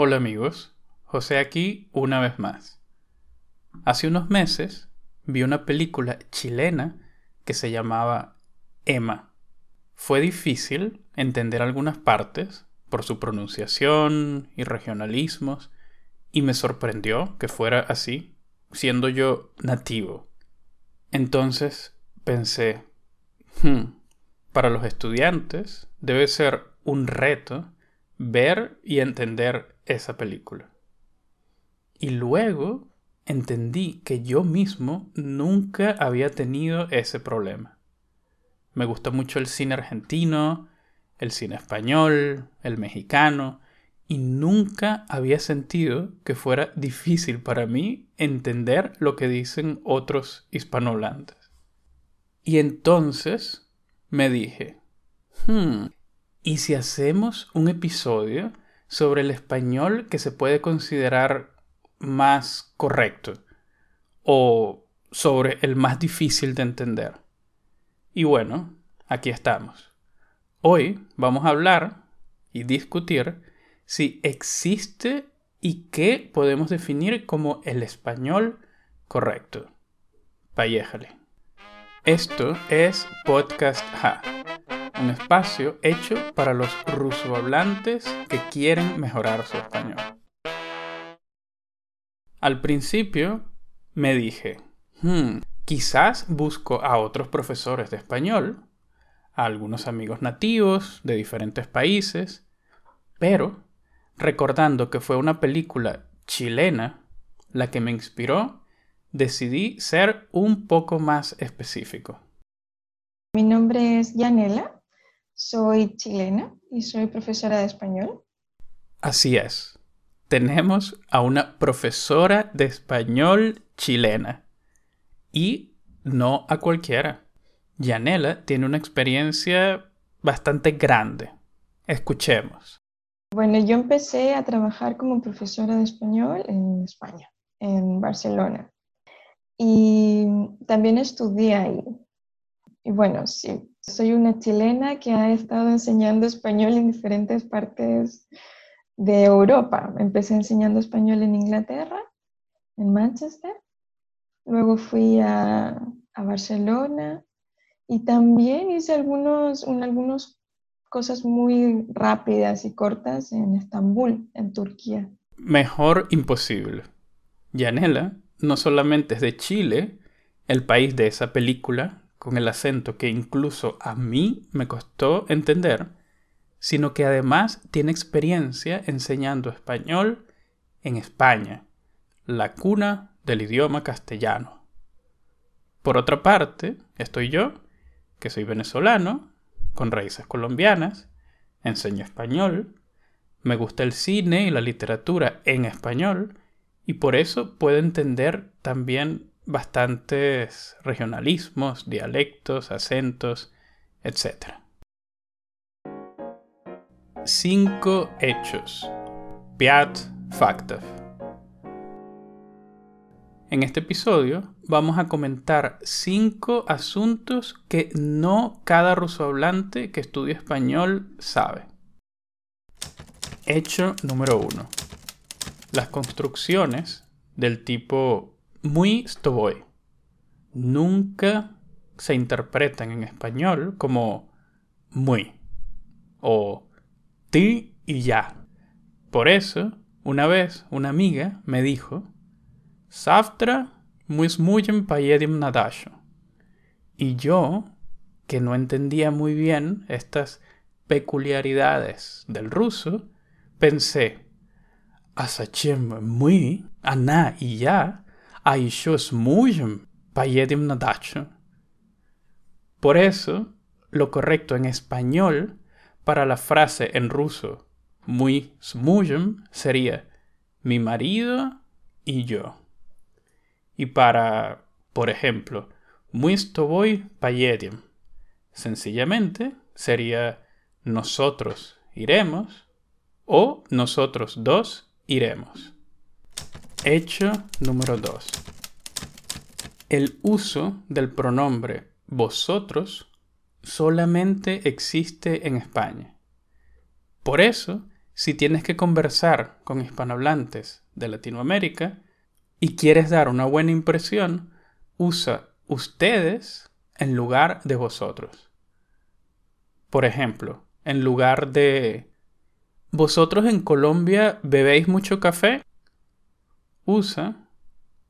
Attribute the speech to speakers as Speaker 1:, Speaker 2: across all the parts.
Speaker 1: Hola amigos, José aquí una vez más. Hace unos meses vi una película chilena que se llamaba Emma. Fue difícil entender algunas partes por su pronunciación y regionalismos y me sorprendió que fuera así, siendo yo nativo. Entonces pensé, hmm, para los estudiantes debe ser un reto ver y entender esa película. Y luego entendí que yo mismo nunca había tenido ese problema. Me gusta mucho el cine argentino, el cine español, el mexicano, y nunca había sentido que fuera difícil para mí entender lo que dicen otros hispanohablantes. Y entonces me dije, hmm, ¿y si hacemos un episodio sobre el español que se puede considerar más correcto o sobre el más difícil de entender. Y bueno, aquí estamos. Hoy vamos a hablar y discutir si existe y qué podemos definir como el español correcto. Payéjale. Esto es Podcast Ha un espacio hecho para los rusohablantes que quieren mejorar su español. Al principio me dije, hmm, quizás busco a otros profesores de español, a algunos amigos nativos de diferentes países, pero recordando que fue una película chilena la que me inspiró, decidí ser un poco más específico.
Speaker 2: Mi nombre es Yanela soy chilena y soy profesora de español.
Speaker 1: Así es. Tenemos a una profesora de español chilena. Y no a cualquiera. Yanela tiene una experiencia bastante grande. Escuchemos.
Speaker 2: Bueno, yo empecé a trabajar como profesora de español en España, en Barcelona. Y también estudié ahí. Y bueno, sí, soy una chilena que ha estado enseñando español en diferentes partes de Europa. Empecé enseñando español en Inglaterra, en Manchester. Luego fui a, Barcelona y también hice algunos, algunas cosas muy rápidas y cortas en Estambul, en Turquía.
Speaker 1: Mejor imposible. Yanela no solamente es de Chile, el país de esa película, con el acento que incluso a mí me costó entender, sino que además tiene experiencia enseñando español en España, la cuna del idioma castellano. Por otra parte, estoy yo, que soy venezolano, con raíces colombianas, enseño español, me gusta el cine y la literatura en español, y por eso puedo entender también bastantes regionalismos, dialectos, acentos, etc. Cinco hechos. Piat Faktov. En este episodio vamos a comentar cinco asuntos que no cada rusohablante que estudia español sabe. Hecho número uno. Las construcciones del tipo muy stoboy nunca se interpretan en español como muy o ti y ya. Por eso, una vez una amiga me dijo, Saftra muy smujem payedim nadasho. Y yo, que no entendía muy bien estas peculiaridades del ruso, pensé, Asachem muy, ana y ya, por eso, lo correcto en español para la frase en ruso muy smuyem sería mi marido y yo. Y para, por ejemplo, muy stovoy payedim, sencillamente sería nosotros iremos o nosotros dos iremos. Hecho número 2. El uso del pronombre vosotros solamente existe en España. Por eso, si tienes que conversar con hispanohablantes de Latinoamérica y quieres dar una buena impresión, usa ustedes en lugar de vosotros. Por ejemplo, en lugar de ¿Vosotros en Colombia bebéis mucho café? Usa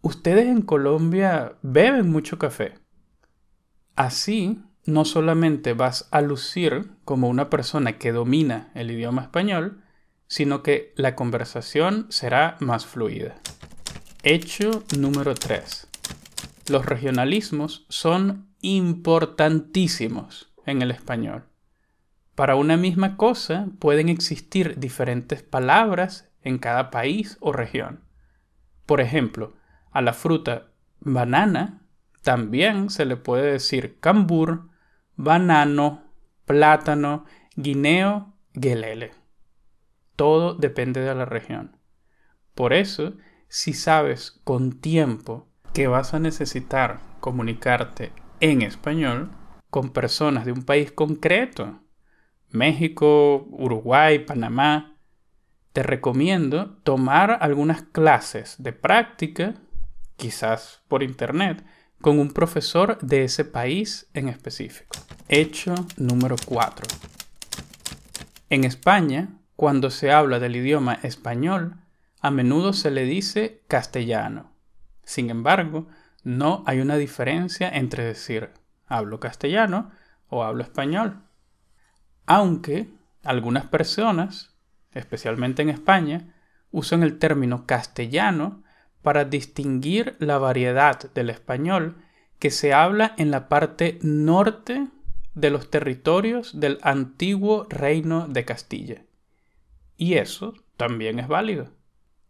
Speaker 1: ¿Ustedes en Colombia beben mucho café? Así, no solamente vas a lucir como una persona que domina el idioma español, sino que la conversación será más fluida. Hecho número 3. Los regionalismos son importantísimos en el español. Para una misma cosa pueden existir diferentes palabras en cada país o región. Por ejemplo, a la fruta banana también se le puede decir cambur, banano, plátano, guineo, gelele. Todo depende de la región. Por eso, si sabes con tiempo que vas a necesitar comunicarte en español con personas de un país concreto, México, Uruguay, Panamá, te recomiendo tomar algunas clases de práctica, quizás por internet, con un profesor de ese país en específico. Hecho número 4. En España, cuando se habla del idioma español, a menudo se le dice castellano. Sin embargo, no hay una diferencia entre decir hablo castellano o hablo español aunque algunas personas, especialmente en España, usan el término castellano para distinguir la variedad del español que se habla en la parte norte de los territorios del antiguo reino de Castilla. Y eso también es válido.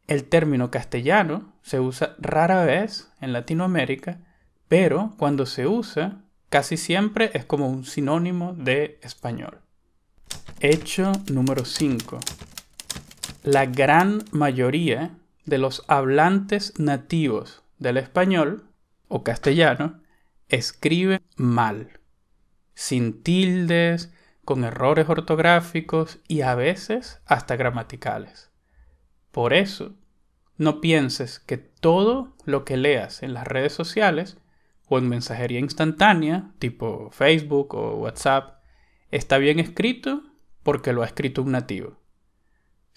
Speaker 1: El término castellano se usa rara vez en Latinoamérica, pero cuando se usa casi siempre es como un sinónimo de español. Hecho número 5. La gran mayoría de los hablantes nativos del español o castellano escriben mal, sin tildes, con errores ortográficos y a veces hasta gramaticales. Por eso, no pienses que todo lo que leas en las redes sociales o en mensajería instantánea, tipo Facebook o WhatsApp, está bien escrito porque lo ha escrito un nativo.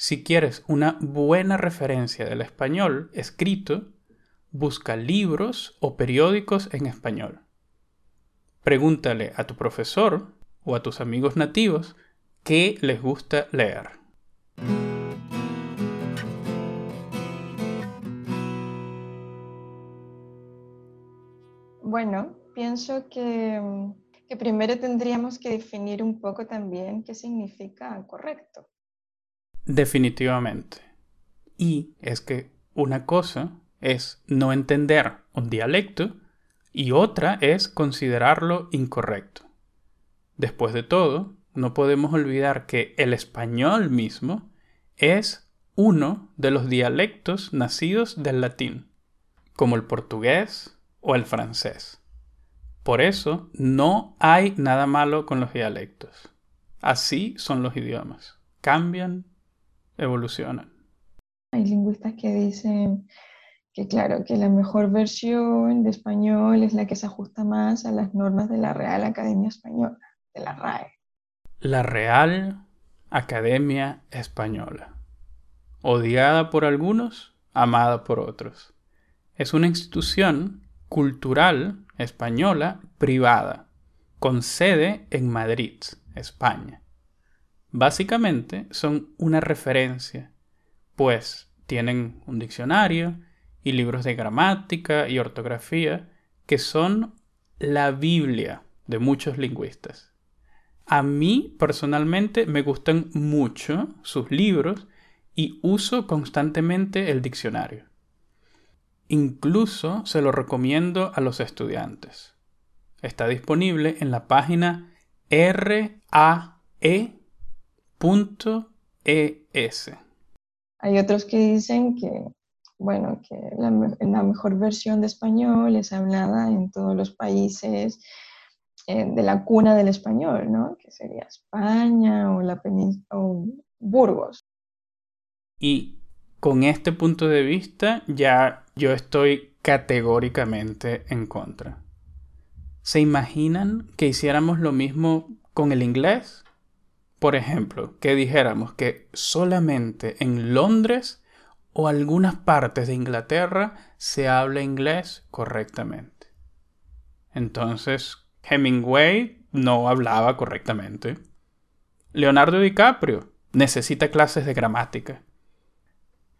Speaker 1: Si quieres una buena referencia del español escrito, busca libros o periódicos en español. Pregúntale a tu profesor o a tus amigos nativos qué les gusta leer.
Speaker 2: Bueno, pienso que que primero tendríamos que definir un poco también qué significa correcto.
Speaker 1: Definitivamente. Y es que una cosa es no entender un dialecto y otra es considerarlo incorrecto. Después de todo, no podemos olvidar que el español mismo es uno de los dialectos nacidos del latín, como el portugués o el francés. Por eso no hay nada malo con los dialectos. Así son los idiomas. Cambian, evolucionan.
Speaker 2: Hay lingüistas que dicen que claro, que la mejor versión de español es la que se ajusta más a las normas de la Real Academia Española, de la RAE.
Speaker 1: La Real Academia Española. Odiada por algunos, amada por otros. Es una institución cultural española privada, con sede en Madrid, España. Básicamente son una referencia, pues tienen un diccionario y libros de gramática y ortografía que son la Biblia de muchos lingüistas. A mí personalmente me gustan mucho sus libros y uso constantemente el diccionario. Incluso se lo recomiendo a los estudiantes. Está disponible en la página rae.es.
Speaker 2: Hay otros que dicen que, bueno, que la, mejor versión de español es hablada en todos los países eh, de la cuna del español, ¿no? Que sería España o la o Burgos.
Speaker 1: Y con este punto de vista ya yo estoy categóricamente en contra. ¿Se imaginan que hiciéramos lo mismo con el inglés? Por ejemplo, que dijéramos que solamente en Londres o algunas partes de Inglaterra se habla inglés correctamente. Entonces, Hemingway no hablaba correctamente. Leonardo DiCaprio necesita clases de gramática.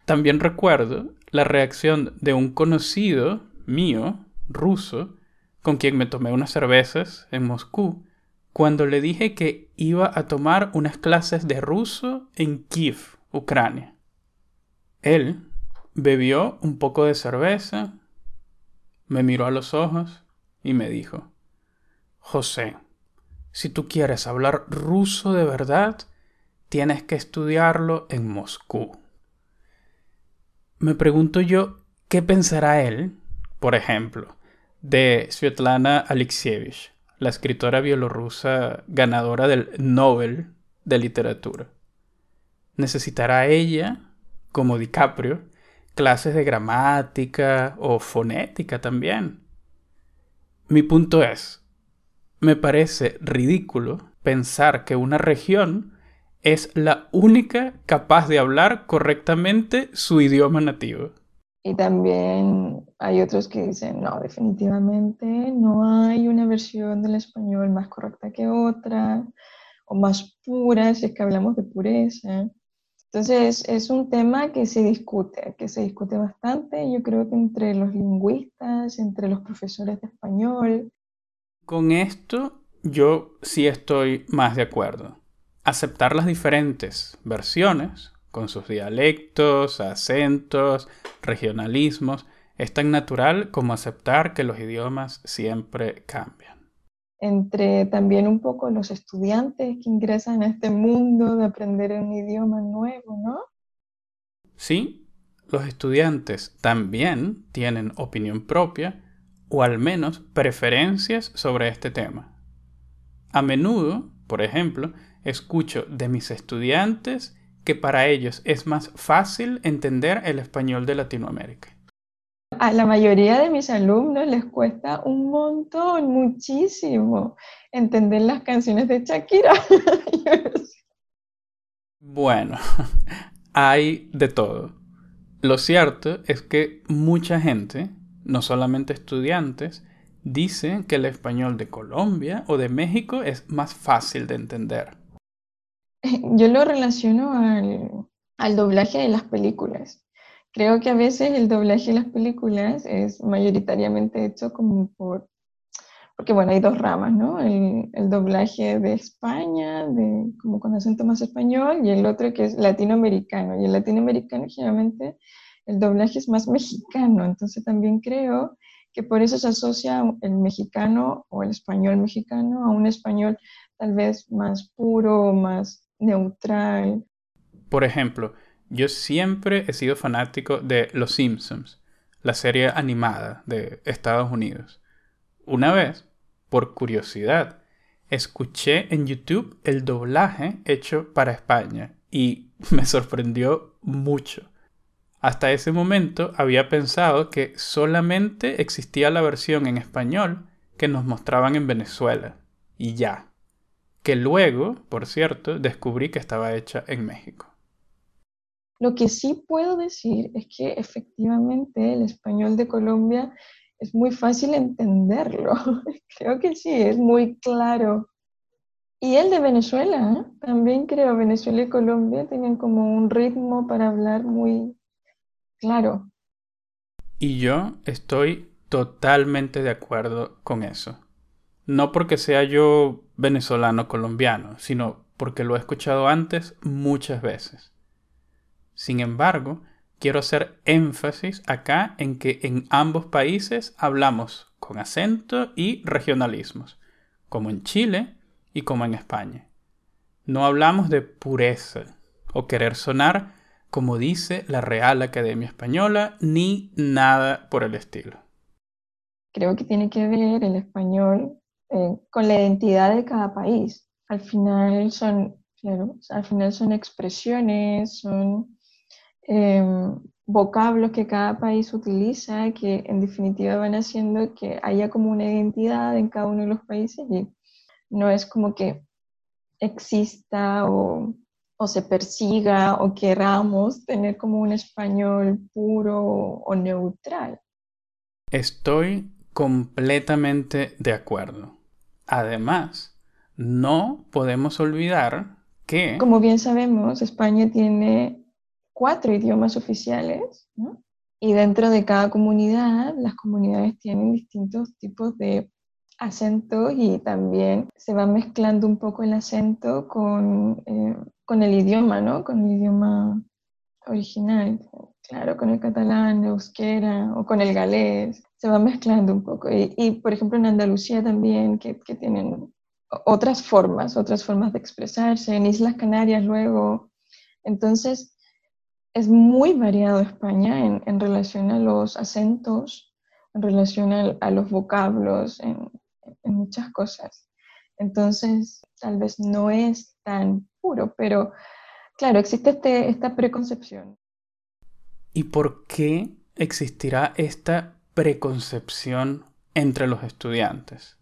Speaker 1: También recuerdo la reacción de un conocido mío, ruso, con quien me tomé unas cervezas en Moscú, cuando le dije que iba a tomar unas clases de ruso en Kiev, Ucrania. Él bebió un poco de cerveza, me miró a los ojos y me dijo, José, si tú quieres hablar ruso de verdad, tienes que estudiarlo en Moscú. Me pregunto yo, ¿qué pensará él, por ejemplo, de Svetlana Alexievich, la escritora bielorrusa ganadora del Nobel de Literatura? ¿Necesitará ella, como DiCaprio, clases de gramática o fonética también? Mi punto es, me parece ridículo pensar que una región es la única capaz de hablar correctamente su idioma nativo.
Speaker 2: Y también hay otros que dicen, no, definitivamente no hay una versión del español más correcta que otra o más pura, si es que hablamos de pureza. Entonces es un tema que se discute, que se discute bastante, yo creo que entre los lingüistas, entre los profesores de español.
Speaker 1: Con esto yo sí estoy más de acuerdo aceptar las diferentes versiones, con sus dialectos, acentos, regionalismos, es tan natural como aceptar que los idiomas siempre cambian.
Speaker 2: Entre también un poco los estudiantes que ingresan a este mundo de aprender un idioma nuevo, ¿no?
Speaker 1: Sí, los estudiantes también tienen opinión propia o al menos preferencias sobre este tema. A menudo, por ejemplo, escucho de mis estudiantes que para ellos es más fácil entender el español de Latinoamérica.
Speaker 2: A la mayoría de mis alumnos les cuesta un montón, muchísimo, entender las canciones de Shakira.
Speaker 1: bueno, hay de todo. Lo cierto es que mucha gente, no solamente estudiantes, dice que el español de Colombia o de México es más fácil de entender.
Speaker 2: yo lo relaciono al, doblaje de las películas. Creo que a veces el doblaje de las películas es mayoritariamente hecho como por, porque bueno, hay dos ramas, ¿no? El, doblaje de España, de, como con acento más español, y el otro que es latinoamericano. Y el latinoamericano generalmente el doblaje es más mexicano, entonces también creo que por eso se asocia el mexicano o el español mexicano a un español tal vez más puro, más neutral.
Speaker 1: Por ejemplo, yo siempre he sido fanático de Los Simpsons, la serie animada de Estados Unidos. Una vez, por curiosidad, escuché en YouTube el doblaje hecho para España y me sorprendió mucho. Hasta ese momento había pensado que solamente existía la versión en español que nos mostraban en Venezuela. Y ya que luego, por cierto, descubrí que estaba hecha en México.
Speaker 2: Lo que sí puedo decir es que efectivamente el español de Colombia es muy fácil entenderlo. creo que sí, es muy claro. Y el de Venezuela, ¿eh? también creo, Venezuela y Colombia tienen como un ritmo para hablar muy claro.
Speaker 1: Y yo estoy totalmente de acuerdo con eso. No porque sea yo venezolano colombiano, sino porque lo he escuchado antes muchas veces. Sin embargo, quiero hacer énfasis acá en que en ambos países hablamos con acento y regionalismos, como en Chile y como en España. No hablamos de pureza o querer sonar como dice la Real Academia Española, ni nada por el estilo.
Speaker 2: Creo que tiene que ver el español eh, con la identidad de cada país. Al final son, al final son expresiones, son em, vocablos que cada país utiliza, que en definitiva van haciendo que haya como una identidad en cada uno de los países y no es como que exista o, o se persiga o queramos tener como un español puro o neutral.
Speaker 1: Estoy completamente de acuerdo. Además, no podemos olvidar que...
Speaker 2: Como bien sabemos, España tiene cuatro idiomas oficiales, ¿no? Y dentro de cada comunidad, las comunidades tienen distintos tipos de acentos y también se va mezclando un poco el acento con, eh, con el idioma, ¿no? Con el idioma original, claro, con el catalán, el euskera o con el galés, se va mezclando un poco. Y, por ejemplo en Andalucía también, que, que, tienen otras formas, otras formas de expresarse, en Islas Canarias luego. Entonces, es muy variado España en, en relación a los acentos, en relación a, a los vocablos, en, en muchas cosas. Entonces, tal vez no es tan puro, pero claro, existe este, esta preconcepción.
Speaker 1: ¿Y por qué existirá esta preconcepción entre los estudiantes?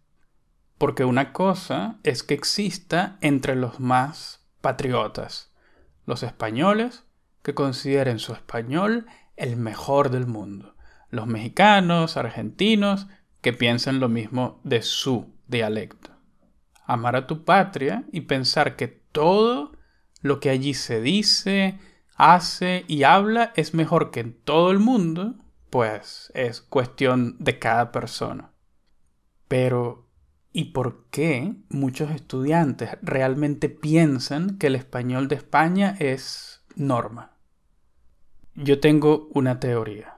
Speaker 1: Porque una cosa es que exista entre los más patriotas, los españoles que consideren su español el mejor del mundo, los mexicanos, argentinos, que piensen lo mismo de su dialecto. Amar a tu patria y pensar que todo lo que allí se dice, hace y habla es mejor que en todo el mundo, pues es cuestión de cada persona. Pero, ¿y por qué muchos estudiantes realmente piensan que el español de España es norma? Yo tengo una teoría.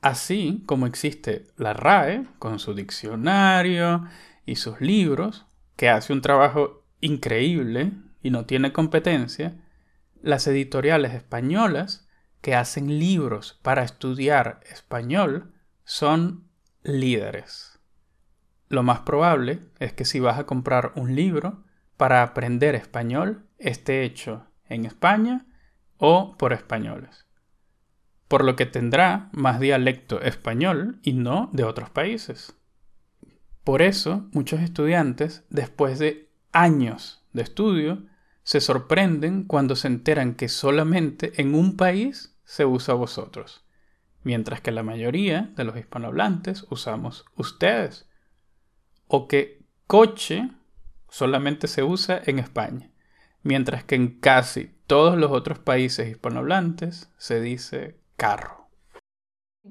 Speaker 1: Así como existe la RAE, con su diccionario y sus libros, que hace un trabajo increíble y no tiene competencia, las editoriales españolas que hacen libros para estudiar español son líderes. Lo más probable es que si vas a comprar un libro para aprender español, esté hecho en España o por españoles. Por lo que tendrá más dialecto español y no de otros países. Por eso, muchos estudiantes, después de años de estudio, se sorprenden cuando se enteran que solamente en un país se usa vosotros, mientras que la mayoría de los hispanohablantes usamos ustedes, o que coche solamente se usa en España, mientras que en casi todos los otros países hispanohablantes se dice carro.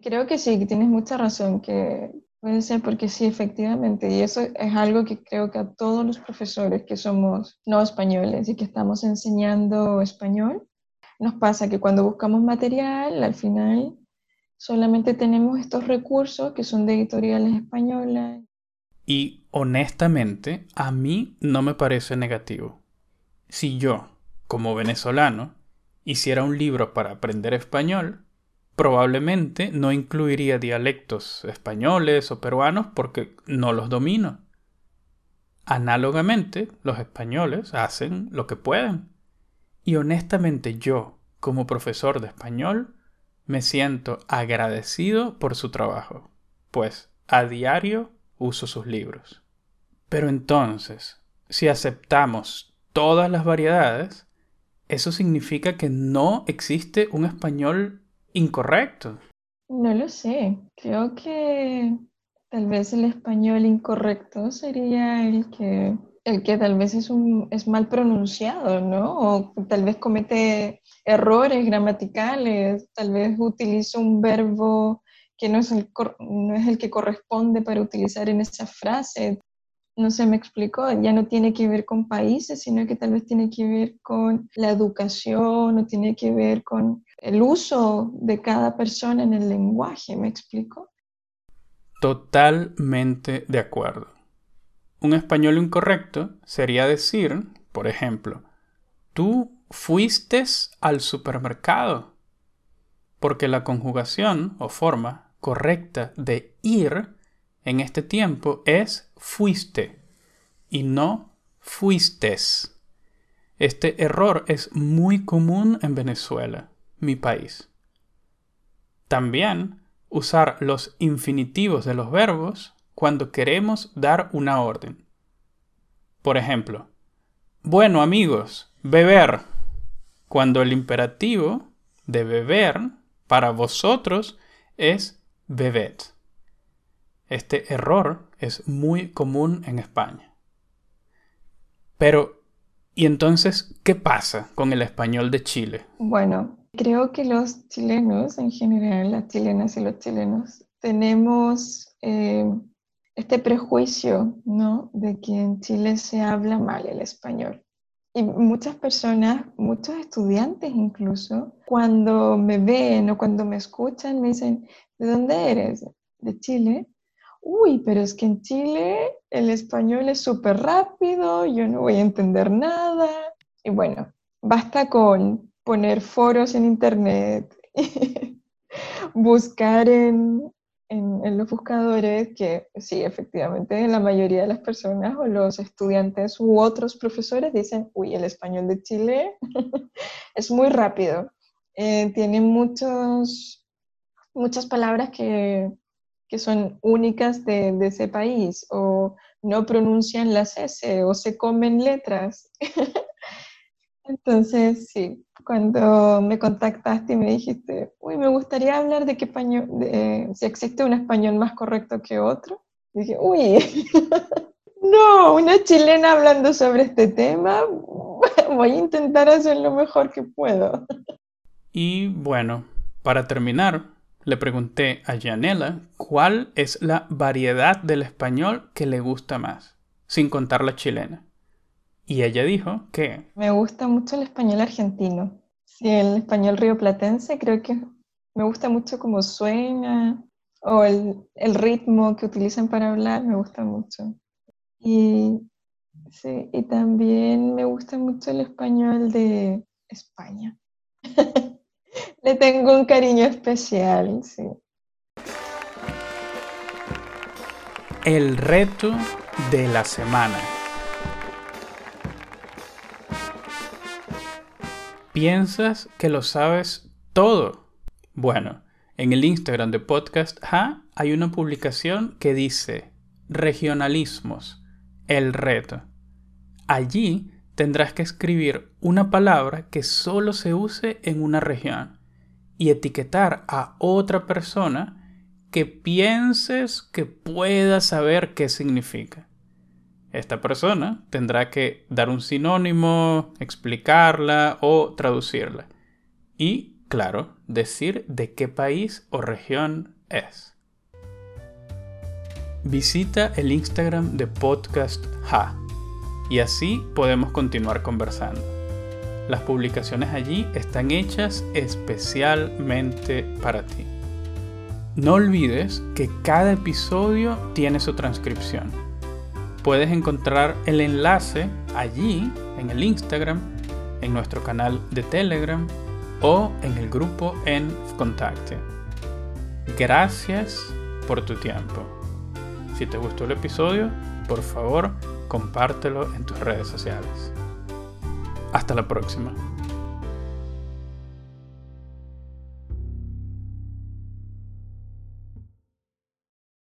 Speaker 2: Creo que sí, tienes mucha razón, que Puede ser porque sí, efectivamente, y eso es algo que creo que a todos los profesores que somos no españoles y que estamos enseñando español, nos pasa que cuando buscamos material, al final solamente tenemos estos recursos que son de editoriales españolas.
Speaker 1: Y honestamente, a mí no me parece negativo. Si yo, como venezolano, hiciera un libro para aprender español, probablemente no incluiría dialectos españoles o peruanos porque no los domino. Análogamente, los españoles hacen lo que pueden. Y honestamente yo, como profesor de español, me siento agradecido por su trabajo, pues a diario uso sus libros. Pero entonces, si aceptamos todas las variedades, eso significa que no existe un español incorrecto.
Speaker 2: No lo sé. Creo que tal vez el español incorrecto sería el que, el que tal vez es, un, es mal pronunciado, ¿no? O tal vez comete errores gramaticales, tal vez utiliza un verbo que no es el, no es el que corresponde para utilizar en esa frase no se me explicó, ya no tiene que ver con países, sino que tal vez tiene que ver con la educación o tiene que ver con el uso de cada persona en el lenguaje, ¿me explico?
Speaker 1: Totalmente de acuerdo. Un español incorrecto sería decir, por ejemplo, tú fuiste al supermercado, porque la conjugación o forma correcta de ir en este tiempo es fuiste y no fuistes. Este error es muy común en Venezuela, mi país. También usar los infinitivos de los verbos cuando queremos dar una orden. Por ejemplo, bueno amigos, beber. Cuando el imperativo de beber para vosotros es bebed. Este error es muy común en España. Pero, ¿y entonces qué pasa con el español de Chile?
Speaker 2: Bueno, creo que los chilenos, en general, las chilenas y los chilenos, tenemos eh, este prejuicio, ¿no? De que en Chile se habla mal el español. Y muchas personas, muchos estudiantes incluso, cuando me ven o cuando me escuchan, me dicen, ¿de dónde eres? ¿De Chile? Uy, pero es que en Chile el español es súper rápido, yo no voy a entender nada. Y bueno, basta con poner foros en internet, buscar en, en, los buscadores que sí, efectivamente, la mayoría de las personas o los estudiantes u otros profesores dicen, uy, el español de Chile es muy rápido, eh, tiene muchos, muchas palabras que, que son únicas de, de, ese país o no pronuncian las S o se comen letras. Entonces, sí, cuando me contactaste y me dijiste, uy, me gustaría hablar de qué español, de, si existe un español más correcto que otro, dije, uy, no, una chilena hablando sobre este tema, voy a intentar hacer lo mejor que puedo.
Speaker 1: Y bueno, para terminar, le pregunté a Janela cuál es la variedad del español que le gusta más, sin contar la chilena. Y ella dijo que...
Speaker 2: Me gusta mucho el español argentino. Sí, el español rioplatense creo que me gusta mucho cómo suena o el, el ritmo que utilizan para hablar, me gusta mucho. Y, sí, y también me gusta mucho el español de España. Le tengo un cariño especial, sí.
Speaker 1: El reto de la semana. ¿Piensas que lo sabes todo? Bueno, en el Instagram de Podcast Ha hay una publicación que dice Regionalismos, el reto. Allí tendrás que escribir una palabra que solo se use en una región y etiquetar a otra persona que pienses que pueda saber qué significa. Esta persona tendrá que dar un sinónimo, explicarla o traducirla. Y, claro, decir de qué país o región es. Visita el Instagram de Podcast Ha y así podemos continuar conversando. Las publicaciones allí están hechas especialmente para ti. No olvides que cada episodio tiene su transcripción Puedes encontrar el enlace allí, en el Instagram, en nuestro canal de Telegram o en el grupo en Contacte. Gracias por tu tiempo. Si te gustó el episodio, por favor, compártelo en tus redes sociales. Hasta la próxima.